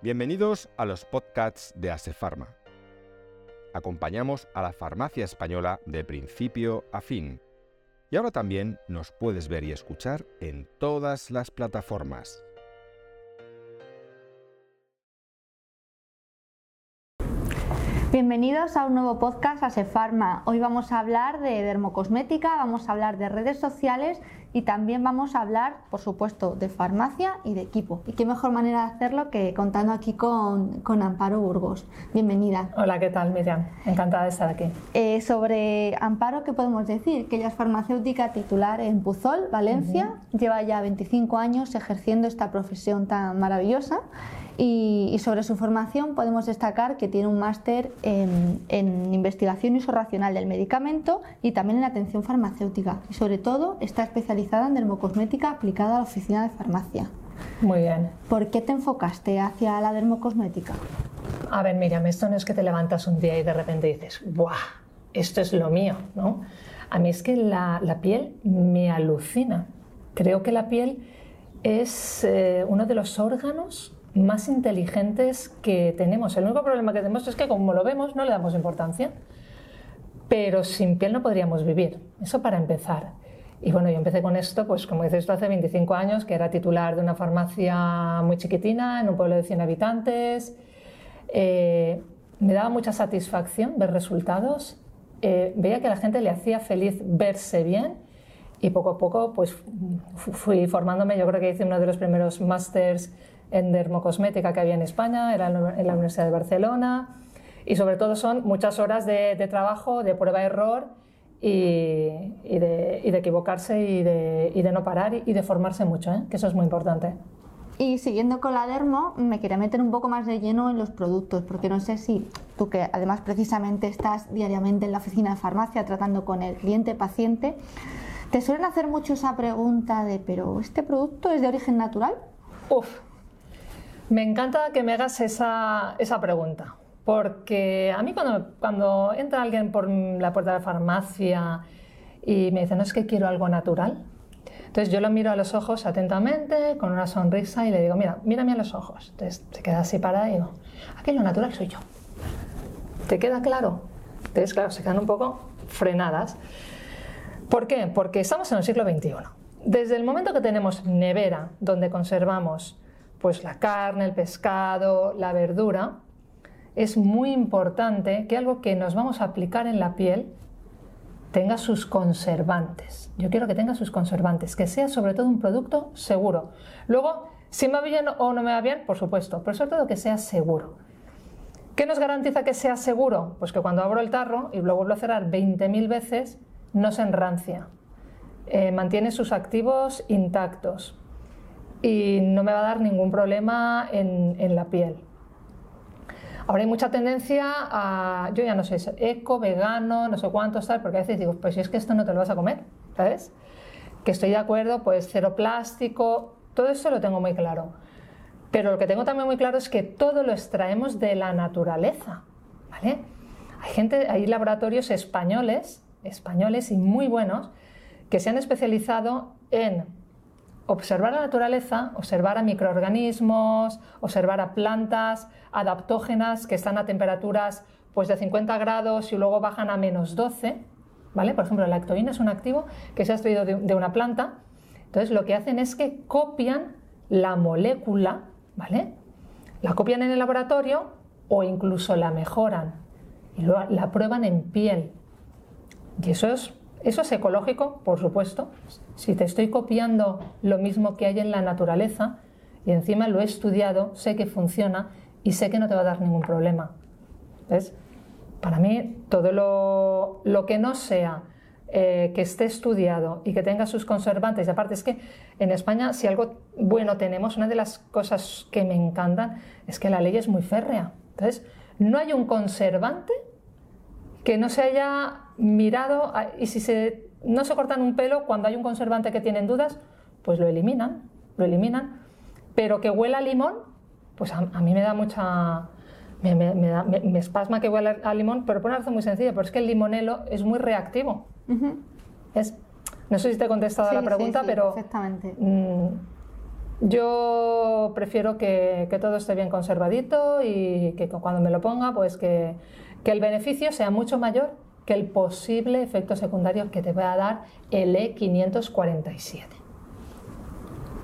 Bienvenidos a los podcasts de Asefarma. Acompañamos a la farmacia española de principio a fin. Y ahora también nos puedes ver y escuchar en todas las plataformas. Bienvenidos a un nuevo podcast Asefarma. Hoy vamos a hablar de dermocosmética, vamos a hablar de redes sociales y también vamos a hablar, por supuesto, de farmacia y de equipo. Y qué mejor manera de hacerlo que contando aquí con, con Amparo Burgos. Bienvenida. Hola, ¿qué tal, Miriam? Encantada de estar aquí. Eh, sobre Amparo, ¿qué podemos decir? Que ella es farmacéutica titular en Puzol, Valencia. Lleva ya 25 años ejerciendo esta profesión tan maravillosa y, sobre su formación podemos destacar que tiene un máster en, investigación y uso racional del medicamento y también en atención farmacéutica. Y sobre todo está especializada en dermocosmética aplicada a la oficina de farmacia. Muy bien. ¿Por qué te enfocaste hacia la dermocosmética? A ver, Miriam, esto no es que te levantas un día y de repente dices, ¡buah! Esto es lo mío, ¿no? A mí es que la, piel me alucina. Creo que la piel es eh, uno de los órganos más inteligentes que tenemos. El único problema que tenemos es que como lo vemos no le damos importancia, pero sin piel no podríamos vivir. Eso para empezar. Y bueno, yo empecé con esto, pues como dices esto hace 25 años, que era titular de una farmacia muy chiquitina, en un pueblo de 100 habitantes. Eh, me daba mucha satisfacción ver resultados. Eh, veía que a la gente le hacía feliz verse bien y poco a poco pues fui formándome. Yo creo que hice uno de los primeros másters en dermocosmética que había en España, era en la Universidad de Barcelona y sobre todo son muchas horas de, trabajo, de prueba-error y, y, de, equivocarse y de, no parar y, de formarse mucho, ¿eh? que eso es muy importante. Y siguiendo con la dermo, me quería meter un poco más de lleno en los productos, porque no sé si tú que además precisamente estás diariamente en la oficina de farmacia tratando con el cliente paciente, te suelen hacer mucho esa pregunta de, pero ¿este producto es de origen natural? Uf, me encanta que me hagas esa, esa pregunta, porque a mí cuando, cuando entra alguien por la puerta de la farmacia y me dice, no es que quiero algo natural, entonces yo lo miro a los ojos atentamente, con una sonrisa y le digo, mira, mírame a los ojos. Entonces se queda así para y digo, aquí lo natural soy yo. ¿Te queda claro? Entonces, claro, se quedan un poco frenadas. ¿Por qué? Porque estamos en el siglo XXI. Desde el momento que tenemos nevera, donde conservamos pues la carne, el pescado, la verdura, es muy importante que algo que nos vamos a aplicar en la piel tenga sus conservantes. Yo quiero que tenga sus conservantes, que sea sobre todo un producto seguro. Luego, si me va bien o no me va bien, por supuesto, pero sobre todo que sea seguro. ¿Qué nos garantiza que sea seguro? Pues que cuando abro el tarro y lo vuelvo a cerrar 20.000 veces, no se enrancia. Eh, mantiene sus activos intactos y no me va a dar ningún problema en, la piel. Ahora hay mucha tendencia a, yo ya no sé, eco, vegano, no sé cuánto tal, porque a veces digo, pues si es que esto no te lo vas a comer, ¿sabes? Que estoy de acuerdo, pues cero plástico, todo eso lo tengo muy claro. Pero lo que tengo también muy claro es que todo lo extraemos de la naturaleza, ¿vale? Hay gente, hay laboratorios españoles, españoles y muy buenos, que se han especializado en observar la naturaleza, observar a microorganismos, observar a plantas adaptógenas que están a temperaturas pues, de 50 grados y luego bajan a menos 12. ¿vale? Por ejemplo, la lactoína es un activo que se ha extraído de, una planta. Entonces, lo que hacen es que copian la molécula, ¿vale? La copian en el laboratorio o incluso la mejoran y la prueban en piel. Y eso es eso es ecológico, por supuesto. Si te estoy copiando lo mismo que hay en la naturaleza y encima lo he estudiado, sé que funciona y sé que no te va a dar ningún problema. ¿Ves? Para mí, todo lo, que no sea eh, que esté estudiado y que tenga sus conservantes, y aparte es que en España, si algo bueno tenemos, una de las cosas que me encantan es que la ley es muy férrea. Entonces, no hay un conservante que no se haya mirado y si se, no se cortan un pelo cuando hay un conservante que tienen dudas, pues lo eliminan, lo eliminan. Pero que huela a limón, pues a, mí me da mucha... Me, me, espasma que huela a limón, pero por una razón muy sencilla, pero es que el limonelo es muy reactivo. es, no sé si te he contestado la pregunta, pero perfectamente. Mm, Yo prefiero que, que, todo esté bien conservadito y que cuando me lo ponga, pues que, que el beneficio sea mucho mayor que el posible efecto secundario que te va a dar el E547.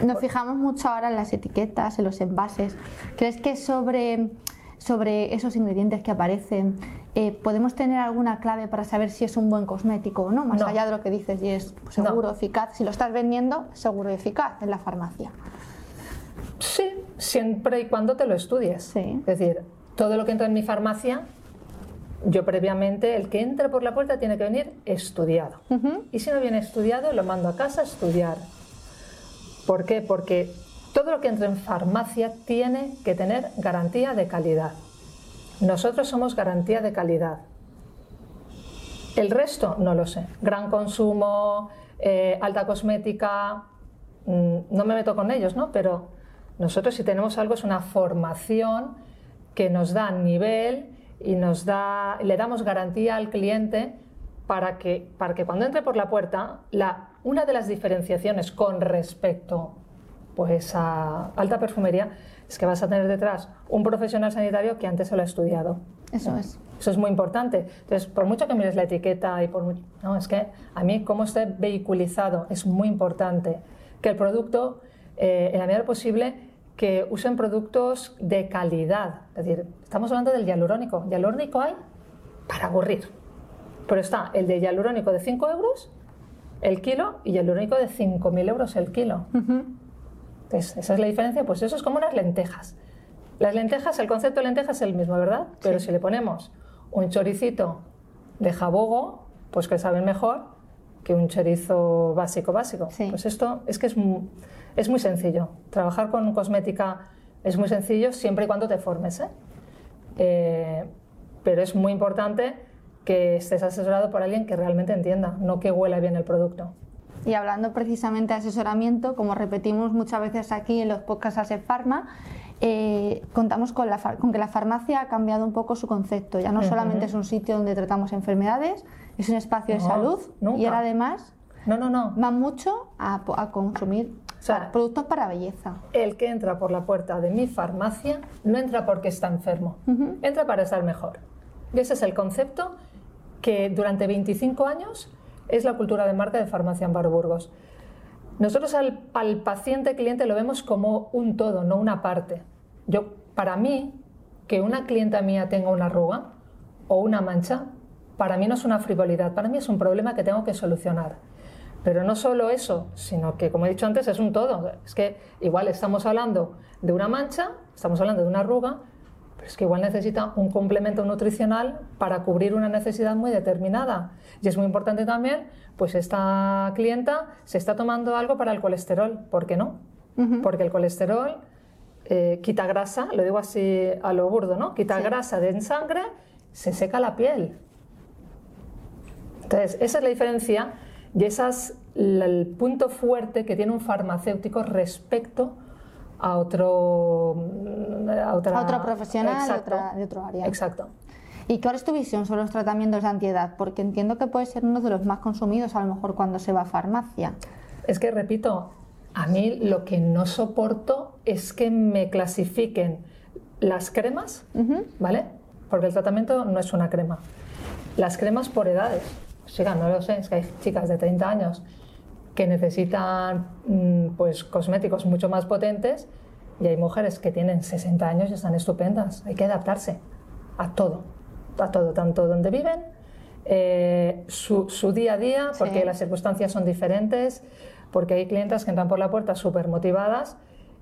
Nos fijamos mucho ahora en las etiquetas, en los envases. ¿Crees que sobre, sobre esos ingredientes que aparecen eh, podemos tener alguna clave para saber si es un buen cosmético o no? Más allá de lo que dices y es seguro, eficaz. Si lo estás vendiendo, seguro y eficaz en la farmacia. Sí, siempre y cuando te lo estudies. Es decir, todo lo que entra en mi farmacia yo previamente, el que entre por la puerta tiene que venir estudiado. Y si no viene estudiado, lo mando a casa a estudiar. ¿Por qué? Porque todo lo que entra en farmacia tiene que tener garantía de calidad. Nosotros somos garantía de calidad. El resto no lo sé. Gran consumo, eh, alta cosmética, mm, no me meto con ellos, ¿no? Pero nosotros si tenemos algo es una formación que nos da nivel y nos da, le damos garantía al cliente para que, para que cuando entre por la puerta, la, una de las diferenciaciones con respecto pues, a alta perfumería es que vas a tener detrás un profesional sanitario que antes se lo ha estudiado. Eso es. Eso es muy importante. Entonces, por mucho que mires la etiqueta y por no, es que a mí cómo esté vehiculizado es muy importante. Que el producto, eh, en la medida posible, que usen productos de calidad. Es decir, estamos hablando del hialurónico. Hialurónico hay para aburrir. Pero está el de hialurónico de 5 euros el kilo y hialurónico de 5.000 euros el kilo. Entonces, esa es la diferencia. Pues eso es como unas lentejas. Las lentejas, el concepto de lentejas es el mismo, ¿verdad? Pero si le ponemos un choricito de jabogo, pues que saben mejor que un chorizo básico básico. Pues esto es que es es muy sencillo. Trabajar con cosmética es muy sencillo siempre y cuando te formes. ¿eh? Eh, pero es muy importante que estés asesorado por alguien que realmente entienda, no que huela bien el producto. Y hablando precisamente de asesoramiento, como repetimos muchas veces aquí en los podcasts de Pharma, eh, contamos con, que la farmacia ha cambiado un poco su concepto. Ya no solamente es un sitio donde tratamos enfermedades, es un espacio de salud y ahora además no, no, no. va mucho a, a consumir productos para belleza. El que entra por la puerta de mi farmacia no entra porque está enfermo, entra para estar mejor. Y ese es el concepto que durante 25 años es la cultura de marca de Farmacia Amparo Burgos. Nosotros al, paciente cliente lo vemos como un todo, no una parte. Yo, para mí, que una clienta mía tenga una arruga o una mancha, para mí no es una frivolidad, para mí es un problema que tengo que solucionar. Pero no solo eso, sino que, como he dicho antes, es un todo. Es que igual estamos hablando de una mancha, estamos hablando de una arruga, pero es que igual necesita un complemento nutricional para cubrir una necesidad muy determinada. Y es muy importante también, pues esta clienta se está tomando algo para el colesterol. ¿Por qué no? Porque el colesterol eh, quita grasa, lo digo así a lo burdo, ¿no? Quita grasa de en sangre, se seca la piel. Entonces, esa es la diferencia y ese es el punto fuerte que tiene un farmacéutico respecto a otro, a otro profesional de, otro área. Exacto. ¿Y cuál es tu visión sobre los tratamientos de antiedad? Porque entiendo que puede ser uno de los más consumidos a lo mejor cuando se va a farmacia. Es que, repito, a mí lo que no soporto es que me clasifiquen las cremas, ¿vale? Porque el tratamiento no es una crema. Las cremas por edades chicas, no lo sé, es que hay chicas de 30 años que necesitan mm, pues, cosméticos mucho más potentes y hay mujeres que tienen 60 años y están estupendas. Hay que adaptarse a todo, a todo, tanto donde viven, eh, su, día a día, porque las circunstancias son diferentes, porque hay clientas que entran por la puerta súper motivadas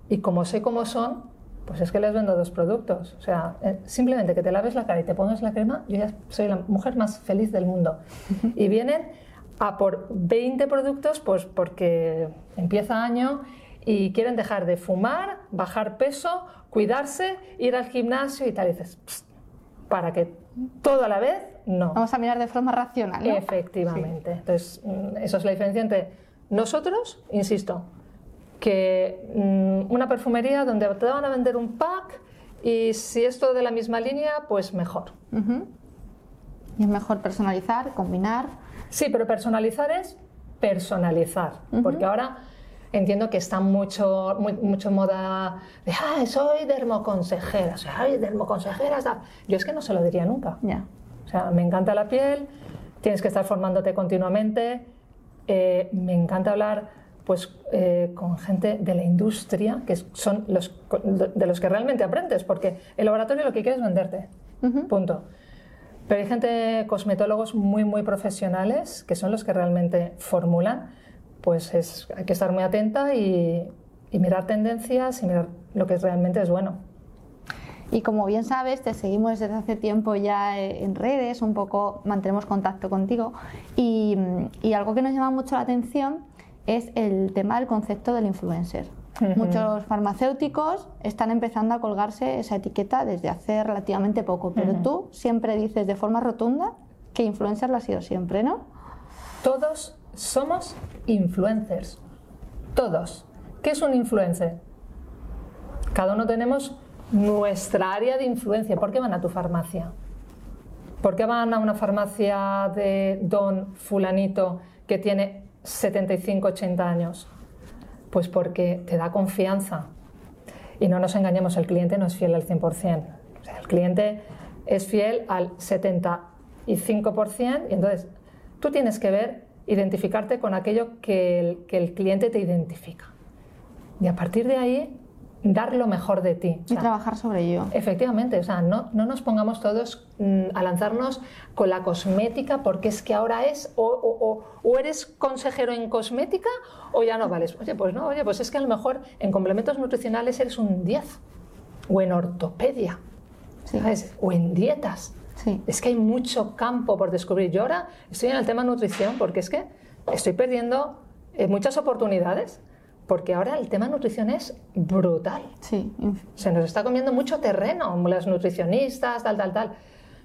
y como sé cómo son, pues es que les vendo dos productos. O sea, eh, simplemente que te laves la cara y te pongas la crema, yo ya soy la mujer más feliz del mundo. Y vienen a por 20 productos, pues porque empieza año y quieren dejar de fumar, bajar peso, cuidarse, ir al gimnasio y tal. Y dices, para que todo a la vez, no. Vamos a mirar de forma racional. Efectivamente. Entonces, mm, eso es la diferencia entre nosotros, insisto, que mm, una perfumería donde te van a vender un pack y si es todo de la misma línea, pues mejor. Y es mejor personalizar, combinar. Sí, pero personalizar es personalizar, porque ahora entiendo que está mucho, muy, mucho moda de, ah, soy dermoconsejera, soy dermoconsejera. Yo es que no se lo diría nunca. Ya. O sea, me encanta la piel, tienes que estar formándote continuamente, eh, me encanta hablar pues, eh, con gente de la industria, que son los, de los que realmente aprendes, porque el laboratorio lo que quiere es venderte, punto. Pero hay gente, cosmetólogos muy, muy profesionales, que son los que realmente formulan, pues es, hay que estar muy atenta y, y mirar tendencias y mirar lo que realmente es bueno. Y como bien sabes, te seguimos desde hace tiempo ya eh, en redes, un poco mantenemos contacto contigo. Y, algo que nos llama mucho la atención es el tema del concepto del influencer. Muchos farmacéuticos están empezando a colgarse esa etiqueta desde hace relativamente poco, pero tú siempre dices de forma rotunda que influencer lo ha sido siempre, ¿no? Todos somos influencers. Todos. ¿Qué es un influencer? Cada uno tenemos nuestra área de influencia. ¿Por qué van a tu farmacia? ¿Por qué van a una farmacia de don fulanito que tiene 75, 80 años? Pues porque te da confianza. Y no nos engañemos, el cliente no es fiel al 100%. el cliente es fiel al 75% y entonces tú tienes que ver, identificarte con aquello que el, que el cliente te identifica. Y a partir de ahí dar lo mejor de ti. Y trabajar sobre ello. Efectivamente, o sea, no, no nos pongamos todos mm, a lanzarnos con la cosmética porque es que ahora es, o, o, eres consejero en cosmética o ya no vales. Oye, pues no, oye, pues es que a lo mejor en complementos nutricionales eres un 10 o en ortopedia, ¿sabes? O en dietas. Sí. Es que hay mucho campo por descubrir. Yo ahora estoy en el tema nutrición porque es que estoy perdiendo eh, muchas oportunidades porque ahora el tema nutrición es brutal. Sí. Se nos está comiendo mucho terreno, las nutricionistas, tal, tal, tal.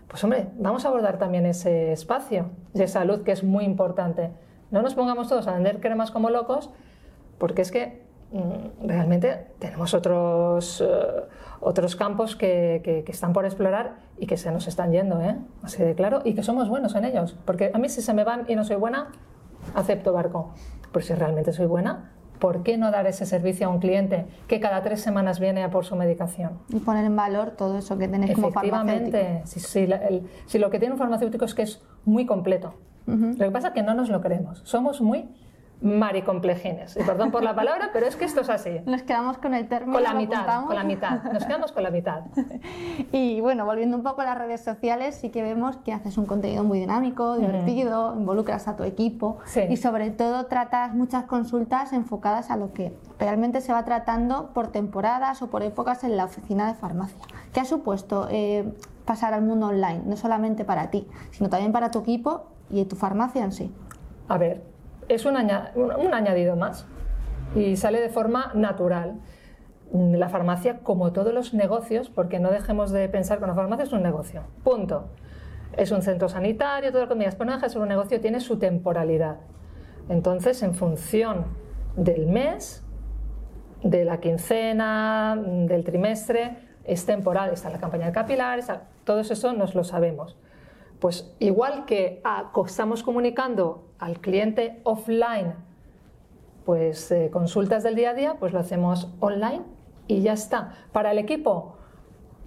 Pues hombre, vamos a abordar también ese espacio de salud que es muy importante. No nos pongamos todos a vender cremas como locos, porque es que mm, realmente tenemos otros, eh, otros campos que, que, están por explorar y que se nos están yendo, ¿eh? así de claro, y que somos buenos en ellos. Porque a mí si se me van y no soy buena, acepto barco. Pero si realmente soy buena, ¿por qué no dar ese servicio a un cliente que cada tres semanas viene a por su medicación? Y poner en valor todo eso que tenéis como farmacéutico. Efectivamente, si, lo que tiene un farmacéutico es que es muy completo. Lo que pasa es que no nos lo creemos. Somos muy maricomplejines. Y perdón por la palabra, pero es que esto es así. Nos quedamos con el término. Con la mitad, con la mitad. Nos quedamos con la mitad. y bueno, volviendo un poco a las redes sociales, sí que vemos que haces un contenido muy dinámico, divertido, involucras a tu equipo y sobre todo tratas muchas consultas enfocadas a lo que realmente se va tratando por temporadas o por épocas en la oficina de farmacia. ¿Qué ha supuesto eh, pasar al mundo online? No solamente para ti, sino también para tu equipo y tu farmacia en sí. A ver, es un, añadido más y sale de forma natural. La farmacia, como todos los negocios, porque no dejemos de pensar que una farmacia es un negocio, punto. Es un centro sanitario, todo lo que me pero no deja de ser un negocio, tiene su temporalidad. Entonces, en función del mes, de la quincena, del trimestre, es temporal, está la campaña de capilares, todo eso nos lo sabemos. Pues igual que estamos comunicando al cliente offline, pues eh, consultas del día a día, pues lo hacemos online y ya está. Para el equipo,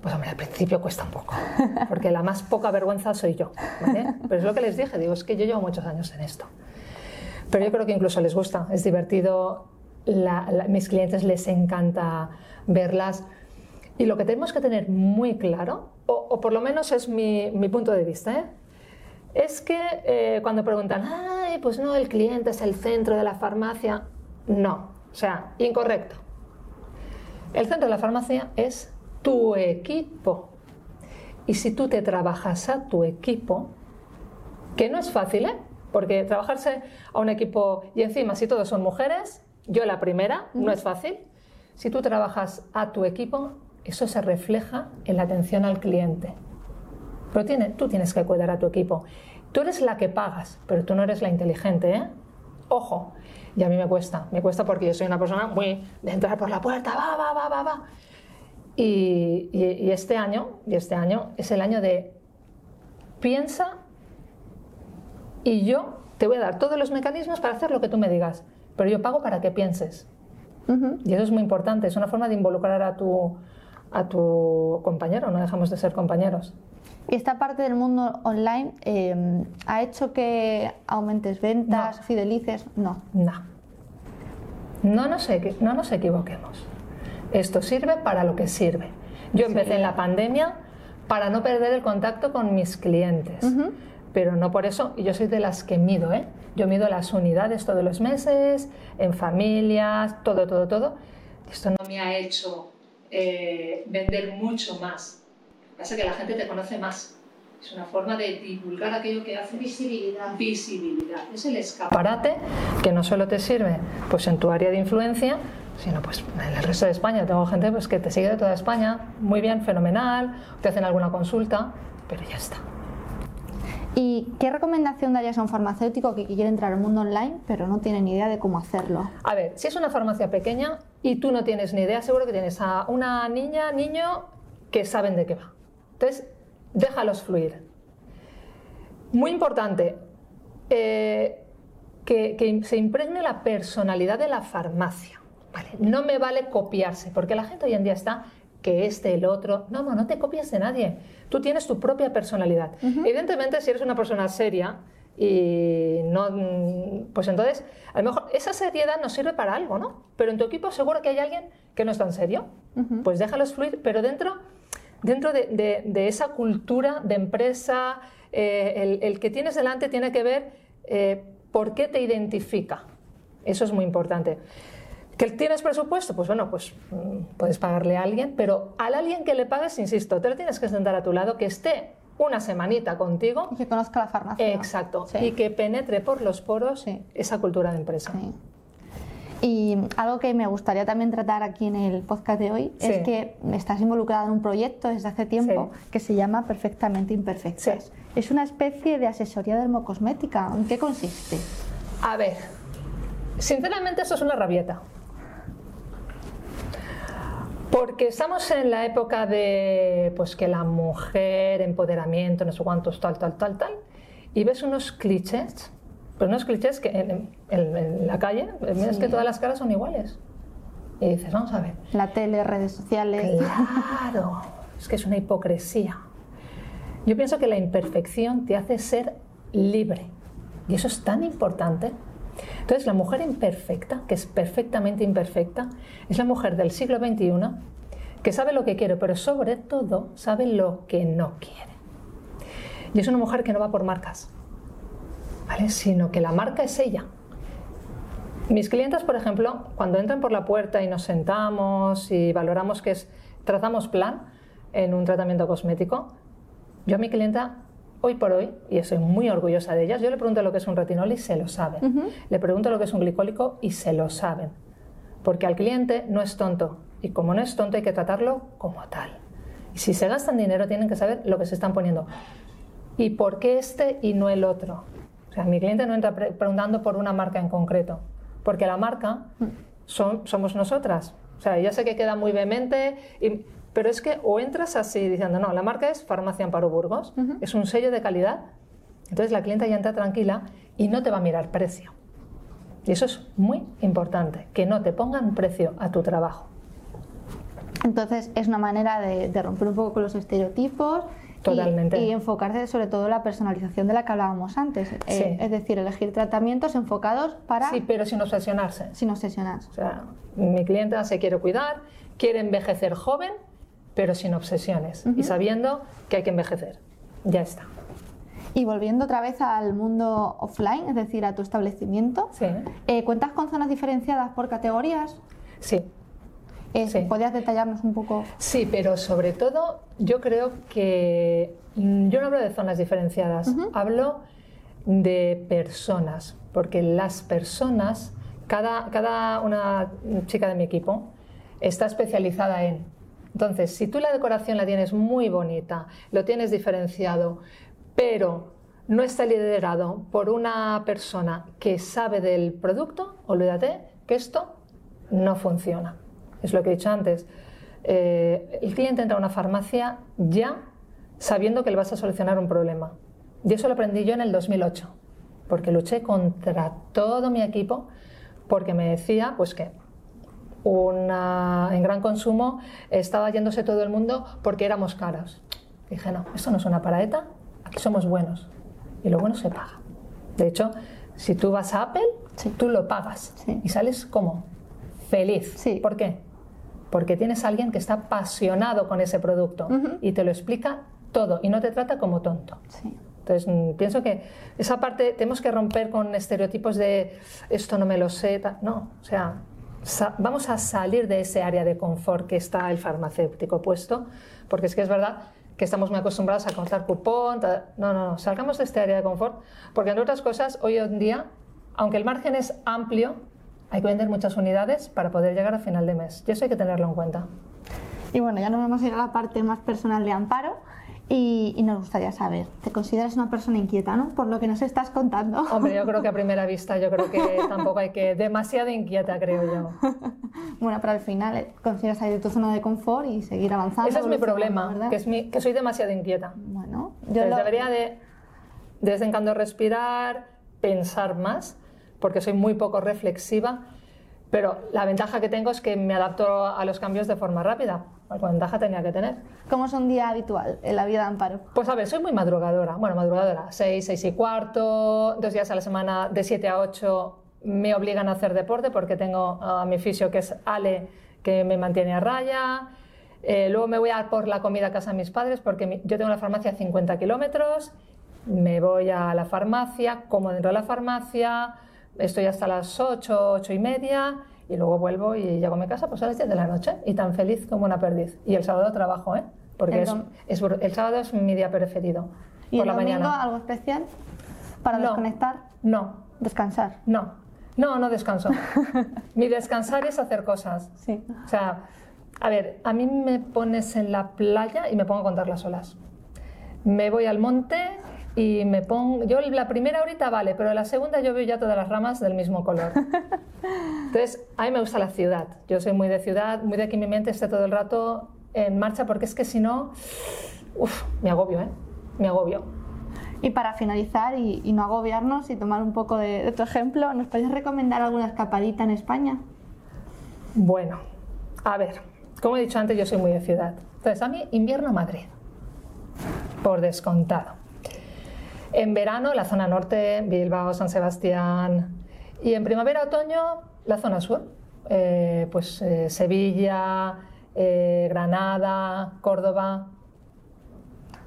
pues hombre, al principio cuesta un poco, porque la más poca vergüenza soy yo, Pero es lo que les dije, digo, es que yo llevo muchos años en esto. Pero yo creo que incluso les gusta, es divertido, mis clientes les encanta verlas. Y lo que tenemos que tener muy claro o, por lo menos es mi, punto de vista, ¿eh? es que eh, cuando preguntan, ay, pues no, el cliente es el centro de la farmacia, no, o sea, incorrecto. El centro de la farmacia es tu equipo. Y si tú te trabajas a tu equipo, que no es fácil, ¿eh? Porque trabajarse a un equipo y encima si todos son mujeres, yo la primera, no es fácil. Si tú trabajas a tu equipo, eso se refleja en la atención al cliente. Pero tiene, tú tienes que cuidar a tu equipo. Tú eres la que pagas, pero tú no eres la inteligente, ¿eh? Ojo, y a mí me cuesta, me cuesta porque yo soy una persona muy de entrar por la puerta, va, va, va, va, va. Y, y este año, y este año es el año de piensa y yo te voy a dar todos los mecanismos para hacer lo que tú me digas. pero yo pago para que pienses. Y eso es muy importante, es una forma de involucrar a tu, a tu compañero, no dejamos de ser compañeros. ¿Y esta parte del mundo online eh, ha hecho que aumentes ventas, fidelices? No. No. No nos, no nos equivoquemos. Esto sirve para lo que sirve. Yo empecé en la pandemia para no perder el contacto con mis clientes. Pero no por eso, y yo soy de las que mido, ¿eh? Yo mido las unidades todos los meses, en familias, todo, todo, todo. Esto no me ha hecho eh, vender mucho más. Pasa que la gente te conoce más. Es una forma de divulgar aquello que hace visibilidad. Visibilidad. Es el escaparate que no solo te sirve pues, en tu área de influencia, sino pues en el resto de España. Tengo gente pues, que te sigue de toda España, muy bien, fenomenal, te hacen alguna consulta, pero ya está. ¿Y qué recomendación darías a un farmacéutico que quiere entrar al mundo online pero no tiene ni idea de cómo hacerlo? A ver, si es una farmacia pequeña y tú no tienes ni idea, seguro que tienes a una niña, niño que saben de qué va. Entonces, déjalos fluir. Muy importante, eh, que, que, se impregne la personalidad de la farmacia. Vale, no me vale copiarse, porque la gente hoy en día está que este, el otro. No, no, no te copias de nadie. Tú tienes tu propia personalidad. Evidentemente, si eres una persona seria y no. Pues entonces, a lo mejor esa seriedad nos sirve para algo, ¿no? Pero en tu equipo seguro que hay alguien que no es tan serio. Pues déjalos fluir, pero dentro, dentro de, esa cultura de empresa, eh, el, que tienes delante tiene que ver eh, por qué te identifica. Eso es muy importante. ¿Que tienes presupuesto? Pues bueno, pues mm, puedes pagarle a alguien, pero al alguien que le pagues, insisto, te lo tienes que sentar a tu lado, que esté una semanita contigo. Y que conozca la farmacia. Exacto. Y que penetre por los poros esa cultura de empresa. Y algo que me gustaría también tratar aquí en el podcast de hoy es que estás involucrada en un proyecto desde hace tiempo que se llama Perfectamente Imperfectas. Es una especie de asesoría dermocosmética. ¿En qué consiste? A ver, sinceramente eso es una rabieta. Porque estamos en la época de pues que la mujer, empoderamiento, no sé cuántos, tal, tal, tal, tal, y ves unos clichés, pues unos clichés que en, la calle, es que todas las caras son iguales. Y dices, vamos a ver. La tele, redes sociales. Claro, es que es una hipocresía. Yo pienso que la imperfección te hace ser libre. Y eso es tan importante. Entonces, la mujer imperfecta, que es perfectamente imperfecta, es la mujer del siglo XXI que sabe lo que quiere, pero sobre todo sabe lo que no quiere. Y es una mujer que no va por marcas, ¿vale? sino que la marca es ella. Mis clientes, por ejemplo, cuando entran por la puerta y nos sentamos y valoramos que es, trazamos plan en un tratamiento cosmético, yo a mi clienta hoy por hoy, y estoy muy orgullosa de ellas, yo le pregunto lo que es un retinol y se lo saben. Le pregunto lo que es un glicólico y se lo saben. Porque al cliente no es tonto. Y como no es tonto hay que tratarlo como tal. Y si se gastan dinero tienen que saber lo que se están poniendo. ¿Y por qué este y no el otro? O sea, mi cliente no entra preguntando por una marca en concreto. Porque la marca son, somos nosotras. O sea, ya sé que queda muy vehemente, y pero es que o entras así diciendo, no, la marca es Farmacia Amparo Burgos, es un sello de calidad, entonces la clienta ya entra tranquila y no te va a mirar precio. Y eso es muy importante, que no te pongan precio a tu trabajo. Entonces es una manera de, romper un poco con los estereotipos Totalmente. Y, enfocarse sobre todo en la personalización de la que hablábamos antes. Eh, es decir, elegir tratamientos enfocados para... Sí, pero sin obsesionarse. Sin obsesionarse. O sea, mi clienta se quiere cuidar, quiere envejecer joven, pero sin obsesiones y sabiendo que hay que envejecer. Ya está. Y volviendo otra vez al mundo offline, es decir, a tu establecimiento, eh, ¿cuentas con zonas diferenciadas por categorías? Sí. Eh, ¿Podrías detallarnos un poco? Sí, pero sobre todo yo creo que mm, yo no hablo de zonas diferenciadas, hablo de personas, porque las personas, cada, cada una chica de mi equipo está especializada en entonces, si tú la decoración la tienes muy bonita, lo tienes diferenciado, pero no está liderado por una persona que sabe del producto, olvídate que esto no funciona. Es lo que he dicho antes. Eh, el cliente entra a una farmacia ya sabiendo que le vas a solucionar un problema. Y eso lo aprendí yo en el 2008, porque luché contra todo mi equipo porque me decía pues que una, en gran consumo estaba yéndose todo el mundo porque éramos caros. Dije, no, esto no es una paraeta, aquí somos buenos. Y lo bueno se paga. De hecho, si tú vas a Apple, tú lo pagas y sales como feliz. Sí. ¿Por qué? Porque tienes a alguien que está apasionado con ese producto y te lo explica todo y no te trata como tonto. Entonces, mm, pienso que esa parte tenemos que romper con estereotipos de esto no me lo sé. No, o sea, vamos a salir de ese área de confort que está el farmacéutico puesto, porque es que es verdad que estamos muy acostumbrados a contar cupón. No, no, no, salgamos de este área de confort, porque entre otras cosas, hoy en día, aunque el margen es amplio, hay que vender muchas unidades para poder llegar a final de mes. Y eso hay que tenerlo en cuenta. Y bueno, ya nos vamos a ir a la parte más personal de Amparo. Y, nos gustaría saber, ¿te consideras una persona inquieta, no? Por lo que nos estás contando. Hombre, yo creo que a primera vista, yo creo que tampoco hay que... Demasiado inquieta, creo yo. bueno, pero al final eh, consideras salir de tu zona de confort y seguir avanzando. Ese es mi problema, que, es mi, que soy demasiado inquieta. Bueno, yo debería de, de vez en cuando respirar, pensar más, porque soy muy poco reflexiva, pero la ventaja que tengo es que me adapto a los cambios de forma rápida ¿Cuál ventaja tenía que tener? ¿Cómo es un día habitual en la vida de Amparo? Pues a ver, soy muy madrugadora. Bueno, madrugadora, 6, 6 y cuarto, dos días a la semana de 7 a 8 me obligan a hacer deporte porque tengo a mi fisio que es Ale que me mantiene a raya. Eh, luego me voy a por la comida a casa de mis padres porque yo tengo la farmacia a 50 kilómetros. Me voy a la farmacia, como dentro de la farmacia, estoy hasta las 8, 8 y media y luego vuelvo y llego a mi casa pues a las 10 de la noche y tan feliz como una perdiz. Y el sábado trabajo, ¿eh? Porque el, es, el sábado es mi día preferido. ¿Y por el la domingo mañana. algo especial para desconectar? No. ¿Descansar? No. No, no descanso. mi descansar es hacer cosas. Sí. O sea, a ver, a mí me pones en la playa y me pongo a contar las olas. Me voy al monte y me pongo, yo la primera horita vale, pero la segunda yo veo ya todas las ramas del mismo color. Entonces, a mí me gusta la ciudad. Yo soy muy de ciudad, muy de que mi mente esté todo el rato en marcha, porque es que si no, uff, me agobio, ¿eh? Me agobio. Y para finalizar y, no agobiarnos y tomar un poco de, tu ejemplo, ¿nos podrías recomendar alguna escapadita en España? Bueno, a ver, como he dicho antes, yo soy muy de ciudad. Entonces, a mí, invierno Madrid, por descontado. En verano, la zona norte, Bilbao, San Sebastián. Y en primavera-otoño, la zona sur. Eh, pues eh, Sevilla, eh, Granada, Córdoba.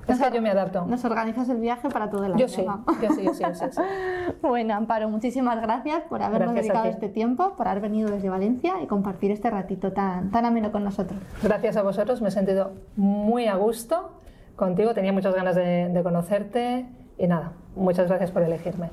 Es que yo me adapto. Nos organizas el viaje para todo el año. Yo sí, yo sí, yo sí, sí, Bueno, Amparo, muchísimas gracias por habernos dedicado este tiempo, por haber venido desde Valencia y compartir este ratito tan, tan ameno con nosotros. Gracias a vosotros, me he sentido muy a gusto contigo, tenía muchas ganas de conocerte y nada, muchas gracias por elegirme.